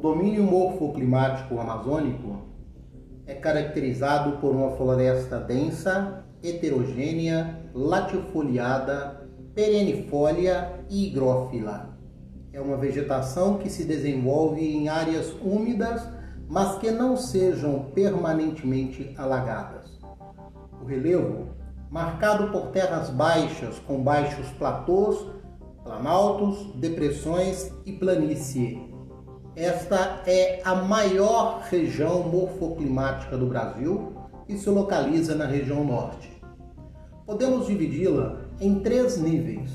domínio morfoclimático amazônico é caracterizado por uma floresta densa, heterogênea, latifoliada, perenifolia e higrófila. É uma vegetação que se desenvolve em áreas úmidas, mas que não sejam permanentemente alagadas. O relevo, marcado por terras baixas com baixos platôs, planaltos, depressões e planície, esta é a maior região morfoclimática do Brasil e se localiza na região norte. Podemos dividi-la em três níveis.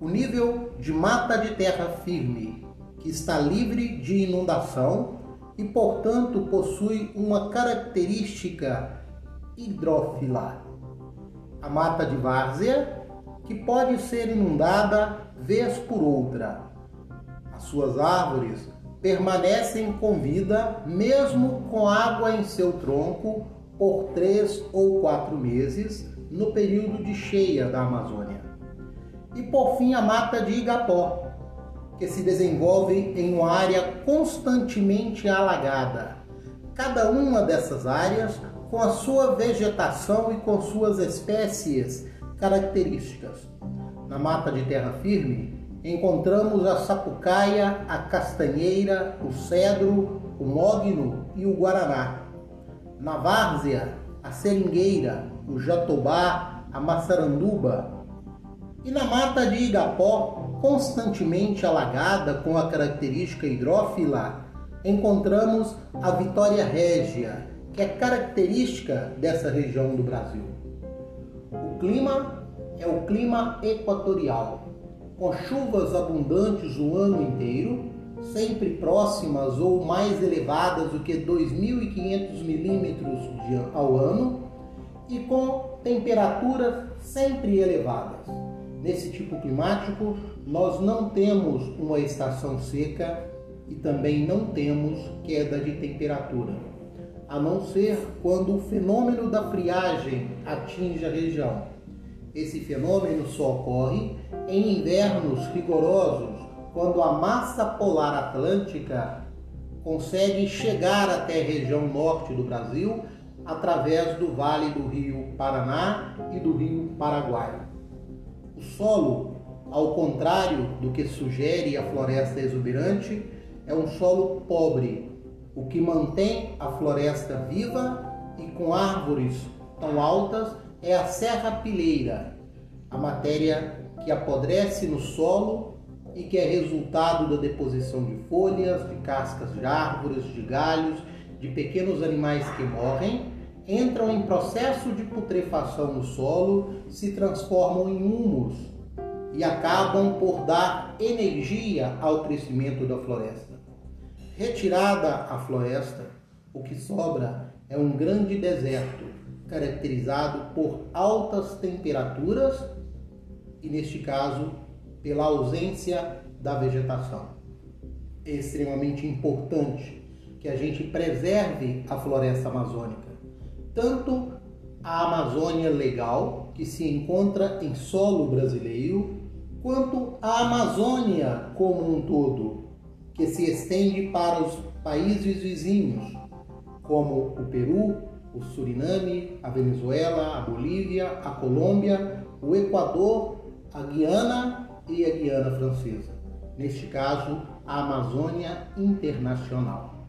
O nível de mata de terra firme, que está livre de inundação e, portanto, possui uma característica hidrófila. A mata de várzea, que pode ser inundada vez por outra. As suas árvores permanecem com vida mesmo com água em seu tronco por três ou quatro meses no período de cheia da Amazônia. E por fim a mata de Igapó, que se desenvolve em uma área constantemente alagada. Cada uma dessas áreas com a sua vegetação e com suas espécies características. Na mata de terra firme, encontramos a sapucaia, a castanheira, o cedro, o mogno e o guaraná. Na várzea, a seringueira, o jatobá, a maçaranduba. E na mata de Igapó, constantemente alagada com a característica hidrófila, encontramos a vitória régia, que é característica dessa região do Brasil. O clima é o clima equatorial, com chuvas abundantes o ano inteiro, sempre próximas ou mais elevadas do que 2.500 milímetros ao ano e com temperaturas sempre elevadas. Nesse tipo climático, nós não temos uma estação seca e também não temos queda de temperatura, a não ser quando o fenômeno da friagem atinge a região. Esse fenômeno só ocorre em invernos rigorosos, quando a massa polar atlântica consegue chegar até a região norte do Brasil através do vale do rio Paraná e do rio Paraguai. O solo, ao contrário do que sugere a floresta exuberante, é um solo pobre, o que mantém a floresta viva e com árvores tão altas é a serrapilheira, a matéria que apodrece no solo e que é resultado da deposição de folhas, de cascas de árvores, de galhos, de pequenos animais que morrem, entram em processo de putrefação no solo, se transformam em humus e acabam por dar energia ao crescimento da floresta. Retirada a floresta, o que sobra é um grande deserto, caracterizado por altas temperaturas e, neste caso, pela ausência da vegetação. É extremamente importante que a gente preserve a floresta amazônica, tanto a Amazônia legal, que se encontra em solo brasileiro, quanto a Amazônia como um todo, que se estende para os países vizinhos, como o Peru, o Suriname, a Venezuela, a Bolívia, a Colômbia, o Equador, a Guiana e a Guiana Francesa. Neste caso, a Amazônia Internacional.